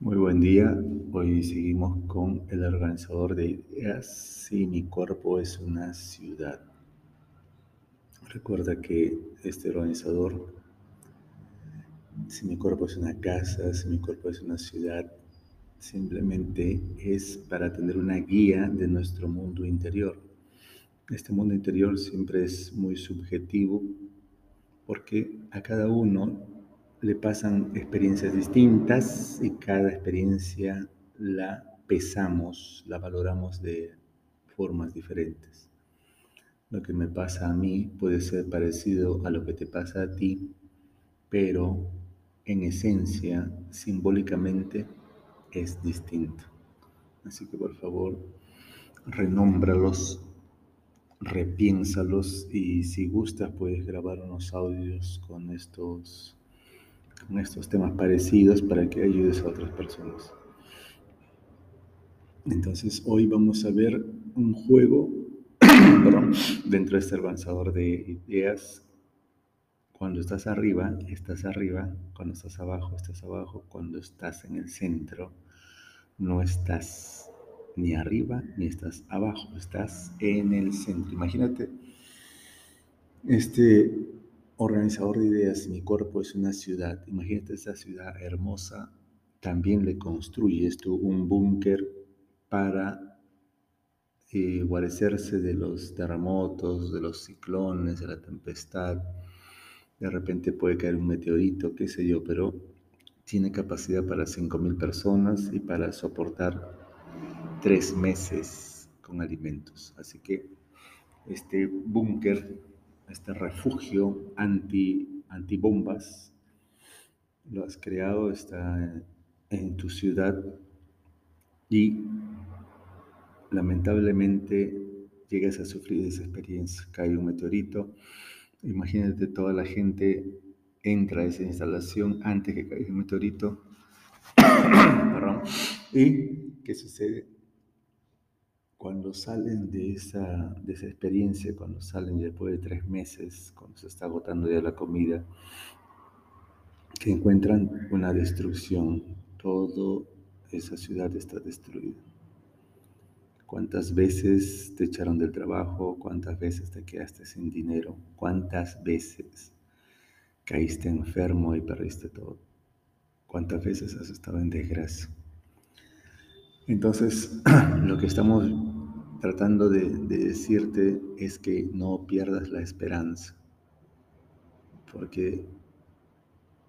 Muy buen día. Hoy seguimos con el organizador de ideas. Si mi cuerpo es una ciudad. Recuerda que este organizador, si mi cuerpo es una casa, si mi cuerpo es una ciudad, simplemente es para tener una guía de nuestro mundo interior. Este mundo interior siempre es muy subjetivo porque a cada uno le pasan experiencias distintas y cada experiencia la pesamos, la valoramos de formas diferentes. Lo que me pasa a mí puede ser parecido a lo que te pasa a ti, pero en esencia, simbólicamente, es distinto. Así que por favor, renómbralos, repiénsalos y si gustas puedes grabar unos audios con estos con estos temas parecidos para que ayudes a otras personas. Entonces hoy vamos a ver un juego dentro de este avanzador de ideas. Cuando estás arriba, estás arriba. Cuando estás abajo, estás abajo. Cuando estás en el centro, no estás ni arriba ni estás abajo, estás en el centro. Imagínate este organizador de ideas, mi cuerpo es una ciudad. Imagínate esa ciudad hermosa. También le construyes tú un búnker para eh, guarecerse de los terremotos, de los ciclones, de la tempestad. De repente puede caer un meteorito, qué sé yo, pero tiene capacidad para 5.000 personas y para soportar tres meses con alimentos. Así que este búnker este refugio anti, antibombas, lo has creado, está en tu ciudad y lamentablemente llegas a sufrir esa experiencia. Cae un meteorito, imagínate toda la gente entra a esa instalación antes que caiga el meteorito. ¿Y qué sucede? Cuando salen de esa, de esa experiencia, cuando salen después de tres meses, cuando se está agotando ya la comida, que encuentran una destrucción, toda esa ciudad está destruida. ¿Cuántas veces te echaron del trabajo? ¿Cuántas veces te quedaste sin dinero? ¿Cuántas veces caíste enfermo y perdiste todo? ¿Cuántas veces has estado en desgracia? Entonces, lo que estamos tratando de, decirte es que no pierdas la esperanza, porque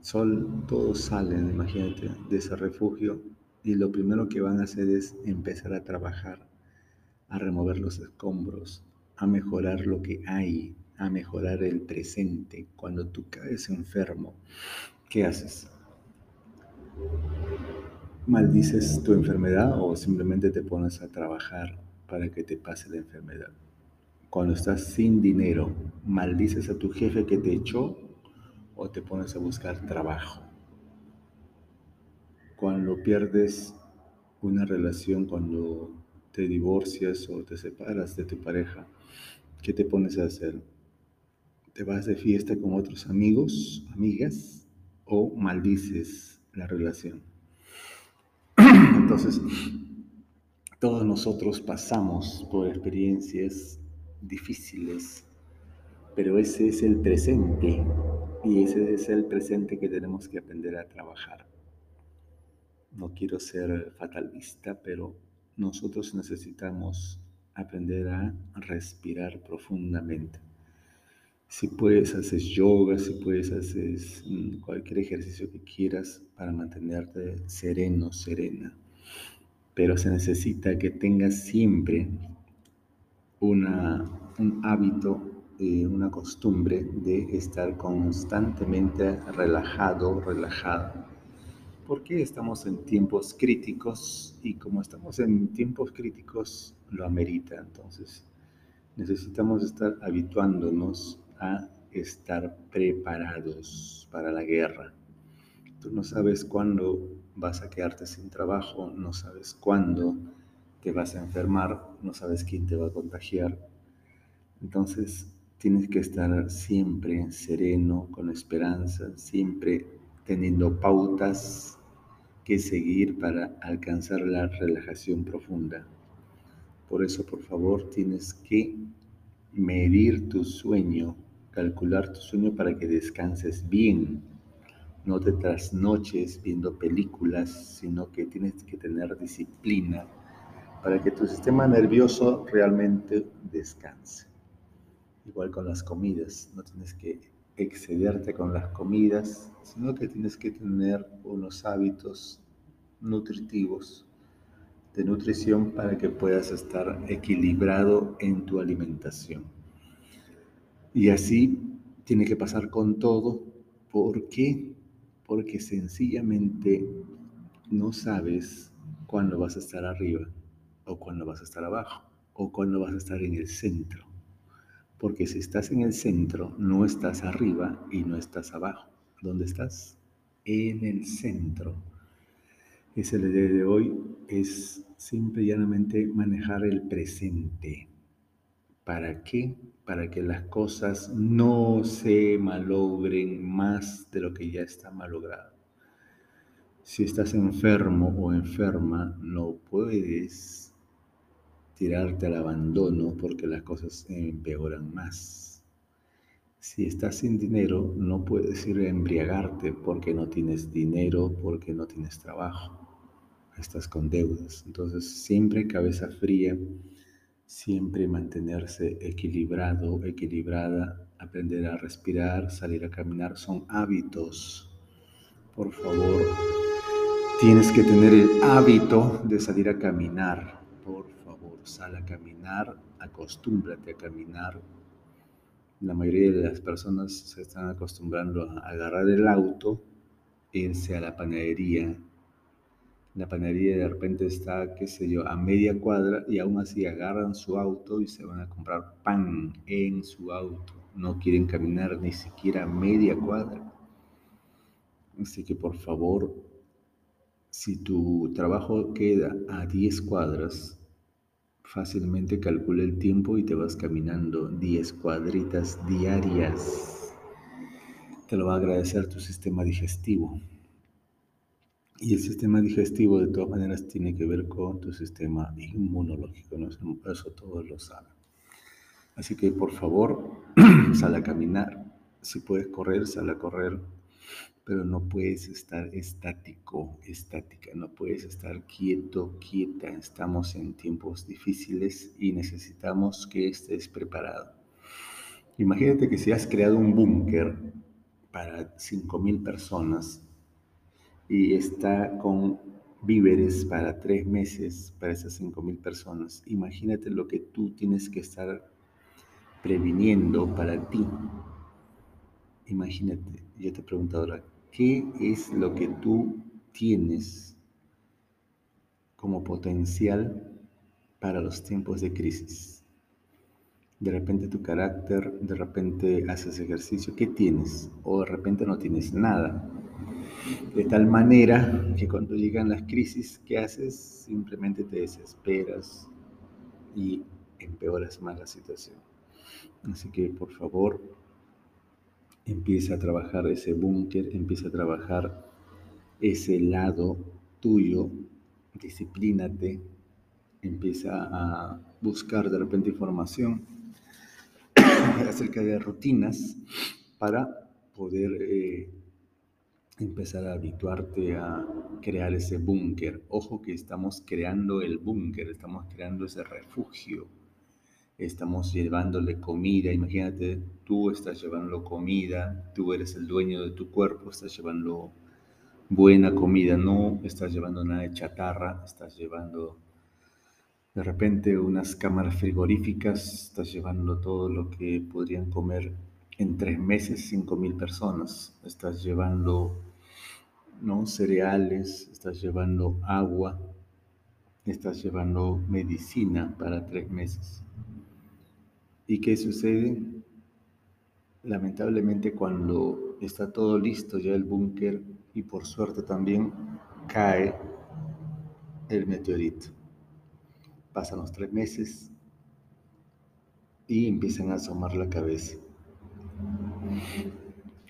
sol, todos salen, imagínate, de ese refugio y lo primero que van a hacer es empezar a trabajar, a remover los escombros, a mejorar lo que hay, a mejorar el presente. Cuando tú caes enfermo, ¿qué haces? maldices tu enfermedad o simplemente te pones a trabajar para que te pase la enfermedad. Cuando estás sin dinero, maldices a tu jefe que te echó o te pones a buscar trabajo. Cuando pierdes una relación, cuando te divorcias o te separas de tu pareja, ¿qué te pones a hacer? ¿Te vas de fiesta con otros amigos, amigas o maldices la relación? Entonces, todos nosotros pasamos por experiencias difíciles, pero ese es el presente y ese es el presente que tenemos que aprender a trabajar. No quiero ser fatalista, pero nosotros necesitamos aprender a respirar profundamente. Si puedes, haces yoga, si puedes, haces mm, cualquier ejercicio que quieras para mantenerte sereno, serena. Pero se necesita que tengas siempre una, un hábito, eh, una costumbre de estar constantemente relajado, relajado. Porque estamos en tiempos críticos y como estamos en tiempos críticos, lo amerita. Entonces, necesitamos estar habituándonos a estar preparados para la guerra. Tú no sabes cuándo vas a quedarte sin trabajo, no sabes cuándo te vas a enfermar, no sabes quién te va a contagiar. Entonces tienes que estar siempre sereno, con esperanza, siempre teniendo pautas que seguir para alcanzar la relajación profunda. Por eso, por favor, tienes que medir tu sueño, calcular tu sueño para que descanses bien. No te trasnoches viendo películas, sino que tienes que tener disciplina para que tu sistema nervioso realmente descanse. Igual con las comidas, no tienes que excederte con las comidas, sino que tienes que tener unos hábitos nutritivos de nutrición para que puedas estar equilibrado en tu alimentación. Y así tiene que pasar con todo. ¿Por qué? Porque sencillamente no sabes cuándo vas a estar arriba o cuándo vas a estar abajo o cuándo vas a estar en el centro. Porque si estás en el centro, no estás arriba y no estás abajo. ¿Dónde estás? En el centro. Es el día de hoy, es simple y llanamente manejar el presente. ¿Para qué? Para que las cosas no se malogren más de lo que ya está malogrado. Si estás enfermo o enferma, no puedes tirarte al abandono porque las cosas empeoran más. Si estás sin dinero, no puedes ir a embriagarte porque no tienes dinero, porque no tienes trabajo. Estás con deudas. Entonces, siempre cabeza fría, siempre mantenerse equilibrado, equilibrada, aprender a respirar, salir a caminar, son hábitos. Por favor, tienes que tener el hábito de salir a caminar. Por sal a caminar, acostúmbrate a caminar. La mayoría de las personas se están acostumbrando a agarrar el auto, irse a la panadería. La panadería de repente está, qué sé yo, a media cuadra y aún así agarran su auto y se van a comprar pan en su auto. No quieren caminar ni siquiera a media cuadra. Así que por favor, si tu trabajo queda a 10 cuadras, Fácilmente calcula el tiempo y te vas caminando 10 cuadritas diarias. Te lo va a agradecer tu sistema digestivo. Y el sistema digestivo de todas maneras tiene que ver con tu sistema inmunológico, ¿no? eso todos lo saben. Así que por favor, sal a caminar. Si puedes correr, sal a correr pero no puedes estar estático, estática, no puedes estar quieto, quieta. Estamos en tiempos difíciles y necesitamos que estés preparado. Imagínate que si has creado un búnker para 5.000 personas y está con víveres para tres meses para esas 5.000 personas, imagínate lo que tú tienes que estar previniendo para ti. Imagínate, yo te pregunto ahora, ¿Qué es lo que tú tienes como potencial para los tiempos de crisis? De repente tu carácter, de repente haces ejercicio, ¿qué tienes? O de repente no tienes nada. De tal manera que cuando llegan las crisis, ¿qué haces? Simplemente te desesperas y empeoras más la situación. Así que por favor, empieza a trabajar ese búnker, empieza a trabajar ese lado tuyo, disciplínate, empieza a buscar de repente información acerca de rutinas para poder eh, empezar a habituarte a crear ese búnker. Ojo que estamos creando el búnker, estamos creando ese refugio estamos llevándole comida, imagínate, tú estás llevando comida, tú eres el dueño de tu cuerpo, estás llevando buena comida, no estás llevando nada de chatarra, estás llevando de repente unas cámaras frigoríficas, estás llevando todo lo que podrían comer en tres meses cinco mil personas, estás llevando ¿no? cereales, estás llevando agua, estás llevando medicina para tres meses. ¿Y qué sucede? Lamentablemente cuando está todo listo ya el búnker y por suerte también cae el meteorito. Pasan los tres meses y empiezan a asomar la cabeza.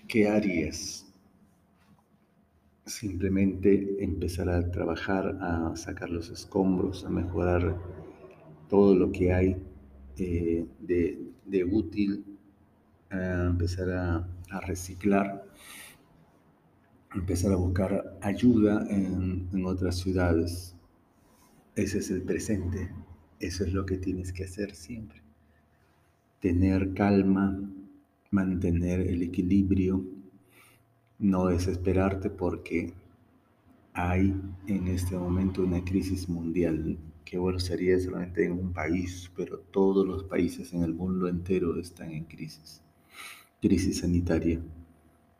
¿Qué harías simplemente empezar a trabajar, a sacar los escombros, a mejorar todo lo que hay eh, de, útil, a empezar a, reciclar, empezar a buscar ayuda en, en otras ciudades. Ese es el presente, eso es lo que tienes que hacer siempre. Tener calma, mantener el equilibrio, no desesperarte porque hay en este momento una crisis mundial que bueno sería solamente en un país, pero todos los países en el mundo entero están en crisis, crisis sanitaria.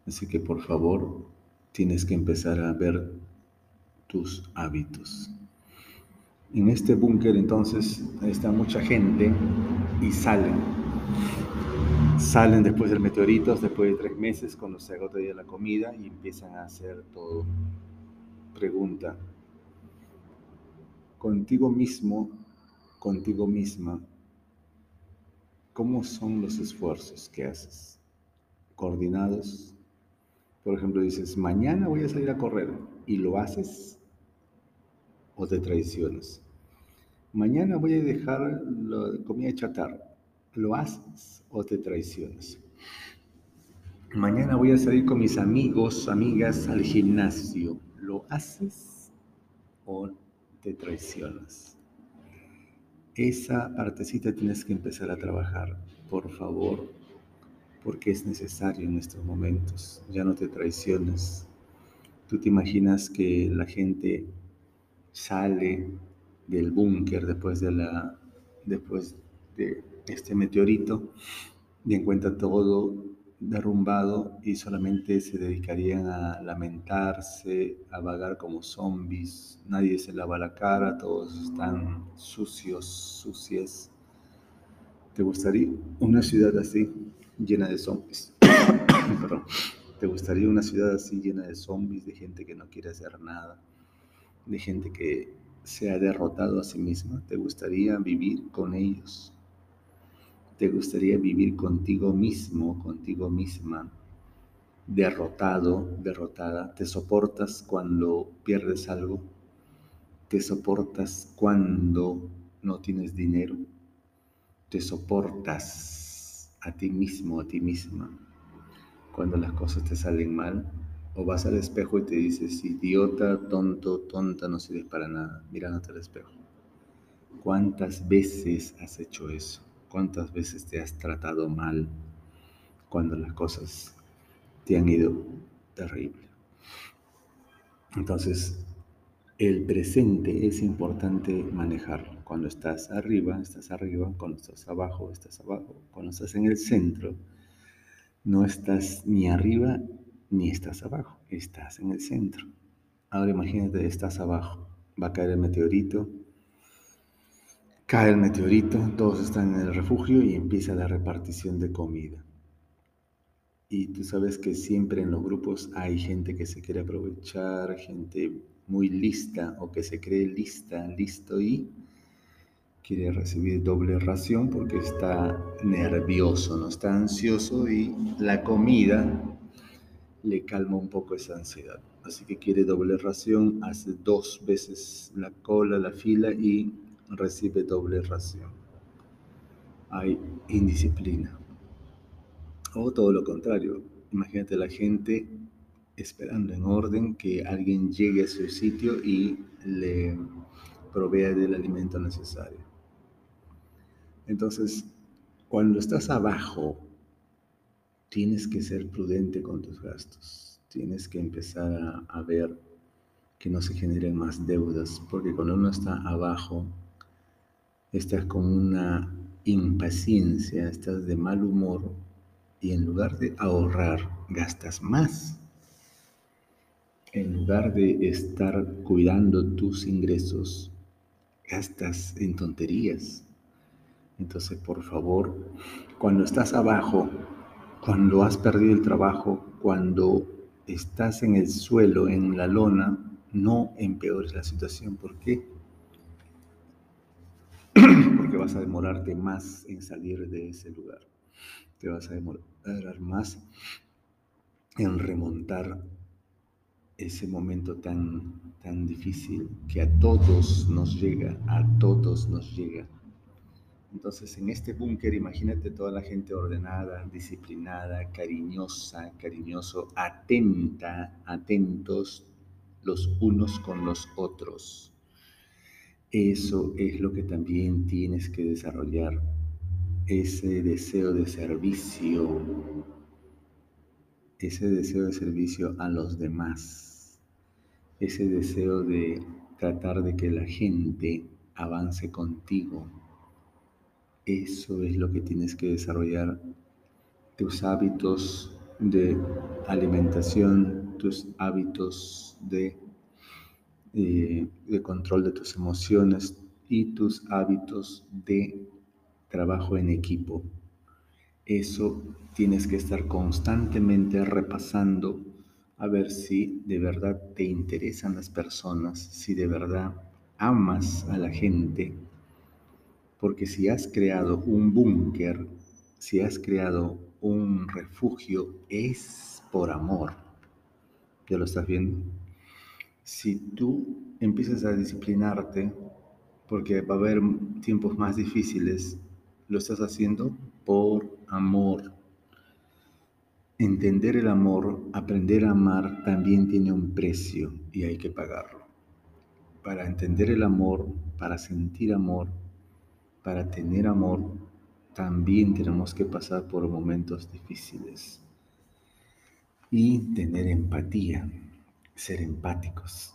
Así que por favor tienes que empezar a ver tus hábitos. En este búnker entonces está mucha gente y salen Salen después del meteorito, después de tres meses, cuando se agota ya la comida y empiezan a hacer todo. Pregunta, contigo mismo, contigo misma, ¿cómo son los esfuerzos que haces? ¿Coordinados? Por ejemplo, dices, mañana voy a salir a correr y lo haces o te traicionas. Mañana voy a dejar la comida chatarra ¿Lo haces o te traicionas? Mañana voy a salir con mis amigos, amigas al gimnasio. ¿Lo haces o te traicionas? Esa partecita tienes que empezar a trabajar, por favor, porque es necesario en estos momentos. Ya no te traiciones. Tú te imaginas que la gente sale del búnker después de la después de este meteorito y encuentra todo derrumbado y solamente se dedicarían a lamentarse, a vagar como zombies. Nadie se lava la cara, todos están sucios, sucias. ¿Te gustaría una ciudad así, llena de zombies? ¿Te gustaría una ciudad así llena de zombies, de gente que no quiere hacer nada, de gente que se ha derrotado a sí misma? ¿Te gustaría vivir con ellos? ¿Te gustaría vivir contigo mismo, contigo misma, derrotado, derrotada? ¿Te soportas cuando pierdes algo? ¿Te soportas cuando no tienes dinero? ¿Te soportas a ti mismo, a ti misma, cuando las cosas te salen mal? ¿O vas al espejo y te dices, idiota, tonto, tonta, no sirves para nada, mirándote al espejo? ¿Cuántas veces has hecho eso? ¿Cuántas veces te has tratado mal cuando las cosas te han ido terrible? Entonces, el presente es importante manejar. Cuando estás arriba, estás arriba. Cuando estás abajo, estás abajo. Cuando estás en el centro, no estás ni arriba ni estás abajo. Estás en el centro. Ahora imagínate, estás abajo. Va a caer el meteorito Cae el meteorito, todos están en el refugio y empieza la repartición de comida. Y tú sabes que siempre en los grupos hay gente que se quiere aprovechar, gente muy lista o que se cree lista, listo y quiere recibir doble ración porque está nervioso, no está ansioso y la comida le calma un poco esa ansiedad. Así que quiere doble ración, hace dos veces la cola, la fila y recibe doble ración. Hay indisciplina. O todo lo contrario, imagínate la gente esperando en orden que alguien llegue a su sitio y le provea del alimento necesario. Entonces, cuando estás abajo, tienes que ser prudente con tus gastos. Tienes que empezar a, a ver que no se generen más deudas, porque cuando uno está abajo, estás con una impaciencia, estás de mal humor y en lugar de ahorrar, gastas más. En lugar de estar cuidando tus ingresos, gastas en tonterías. Entonces, por favor, cuando estás abajo, cuando has perdido el trabajo, cuando estás en el suelo, en la lona, no empeores la situación. ¿Por qué? porque vas a demorarte más en salir de ese lugar. Te vas a demorar más en remontar ese momento tan, tan difícil que a todos nos llega, a todos nos llega. Entonces, en este búnker, imagínate toda la gente ordenada, disciplinada, cariñosa, cariñoso, atenta, atentos los unos con los otros. Eso es lo que también tienes que desarrollar, ese deseo de servicio, ese deseo de servicio a los demás, ese deseo de tratar de que la gente avance contigo. Eso es lo que tienes que desarrollar, tus hábitos de alimentación, tus hábitos de, eh, de control de tus emociones y tus hábitos de trabajo en equipo. Eso tienes que estar constantemente repasando a ver si de verdad te interesan las personas, si de verdad amas a la gente, porque si has creado un búnker, si has creado un refugio, es por amor. ¿Ya lo estás viendo? Si tú empiezas a disciplinarte, porque va a haber tiempos más difíciles, lo estás haciendo por amor. Entender el amor, aprender a amar, también tiene un precio y hay que pagarlo. Para entender el amor, para sentir amor, para tener amor, también tenemos que pasar por momentos difíciles y tener empatía, ser empáticos.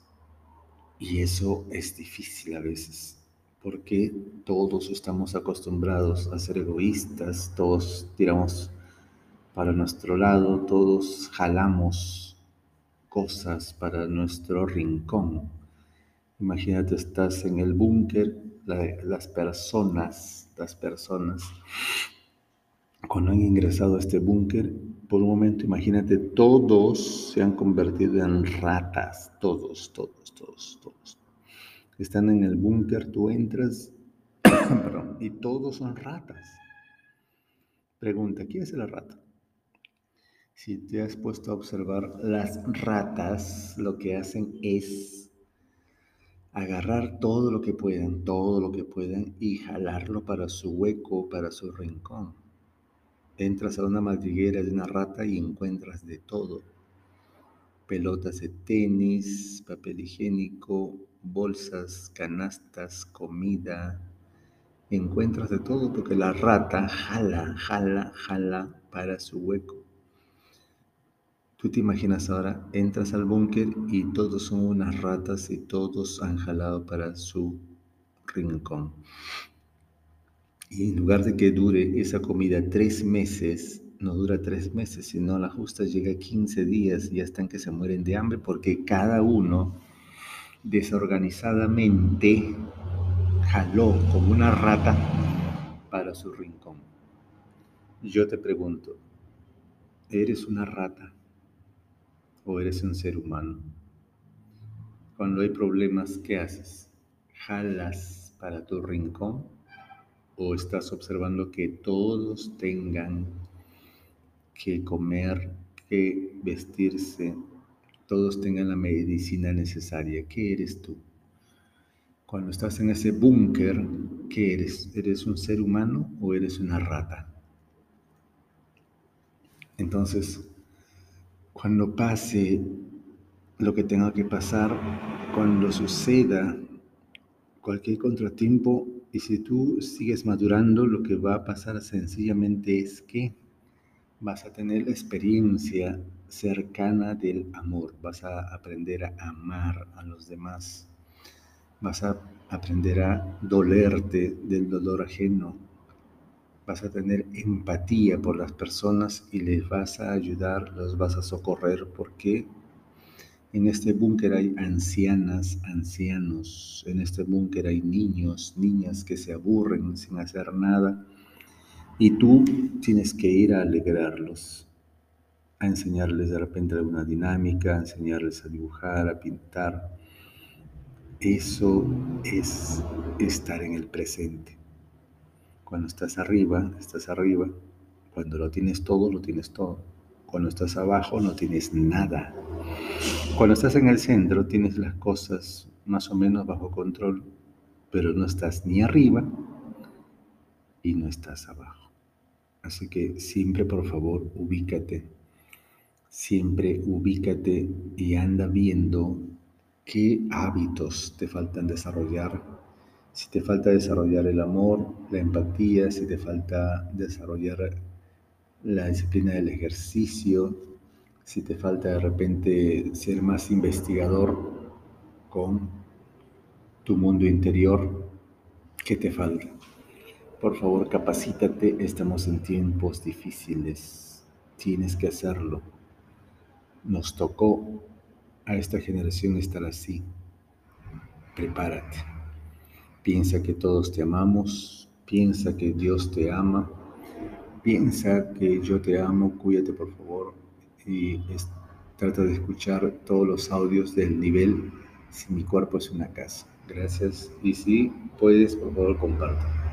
Y eso es difícil a veces porque todos estamos acostumbrados a ser egoístas, todos tiramos para nuestro lado, todos jalamos cosas para nuestro rincón. Imagínate, estás en el búnker, las personas, las personas, cuando han ingresado a este búnker, por un momento imagínate, todos se han convertido en ratas, todos, todos, todos, todos están en el búnker, tú entras y todos son ratas. Pregunta, ¿quién es la rata? Si te has puesto a observar, las ratas lo que hacen es agarrar todo lo que puedan, todo lo que puedan y jalarlo para su hueco, para su rincón. Entras a una madriguera de una rata y encuentras de todo. Pelotas de tenis, papel higiénico, bolsas, canastas, comida, encuentras de todo porque la rata jala, jala, jala para su hueco. Tú te imaginas ahora, entras al búnker y todos son unas ratas y todos han jalado para su rincón. Y en lugar de que dure esa comida tres meses, no dura tres meses, sino la justa llega a 15 días y ya están que se mueren de hambre porque cada uno desorganizadamente jaló como una rata para su rincón. Yo te pregunto, ¿eres una rata o eres un ser humano? Cuando hay problemas, ¿qué haces? ¿Jalas para tu rincón o estás observando que todos tengan que comer, que vestirse, todos tengan la medicina necesaria. ¿Qué eres tú? Cuando estás en ese búnker, ¿qué eres? ¿Eres un ser humano o eres una rata? Entonces, cuando pase lo que tenga que pasar, cuando suceda cualquier contratiempo, y si tú sigues madurando, lo que va a pasar sencillamente es que vas a tener la experiencia cercana del amor, vas a aprender a amar a los demás, vas a aprender a dolerte del dolor ajeno, vas a tener empatía por las personas y les vas a ayudar, los vas a socorrer. Porque en este búnker hay ancianas, ancianos, en este búnker hay niños, niñas que se aburren sin hacer nada y tú tienes que ir a alegrarlos a enseñarles de repente alguna dinámica, a enseñarles a dibujar, a pintar. Eso es estar en el presente. Cuando estás arriba, estás arriba. Cuando lo tienes todo, lo tienes todo. Cuando estás abajo, no tienes nada. Cuando estás en el centro tienes las cosas más o menos bajo control, pero no estás ni arriba y no estás abajo. Así que siempre, por favor, ubícate. Siempre ubícate y anda viendo qué hábitos te faltan desarrollar. Si te falta desarrollar el amor, la empatía, si te falta desarrollar la disciplina del ejercicio, si te falta de repente ser más investigador con tu mundo interior, ¿qué te falta? Por favor, capacítate, estamos en tiempos difíciles, tienes que hacerlo. Nos tocó a esta generación estar así. Prepárate. Piensa que todos te amamos, piensa que Dios te ama, piensa que yo te amo, cuídate por favor y trata de escuchar todos los audios del nivel Si mi cuerpo es una casa. Gracias y si puedes, por favor, comparte.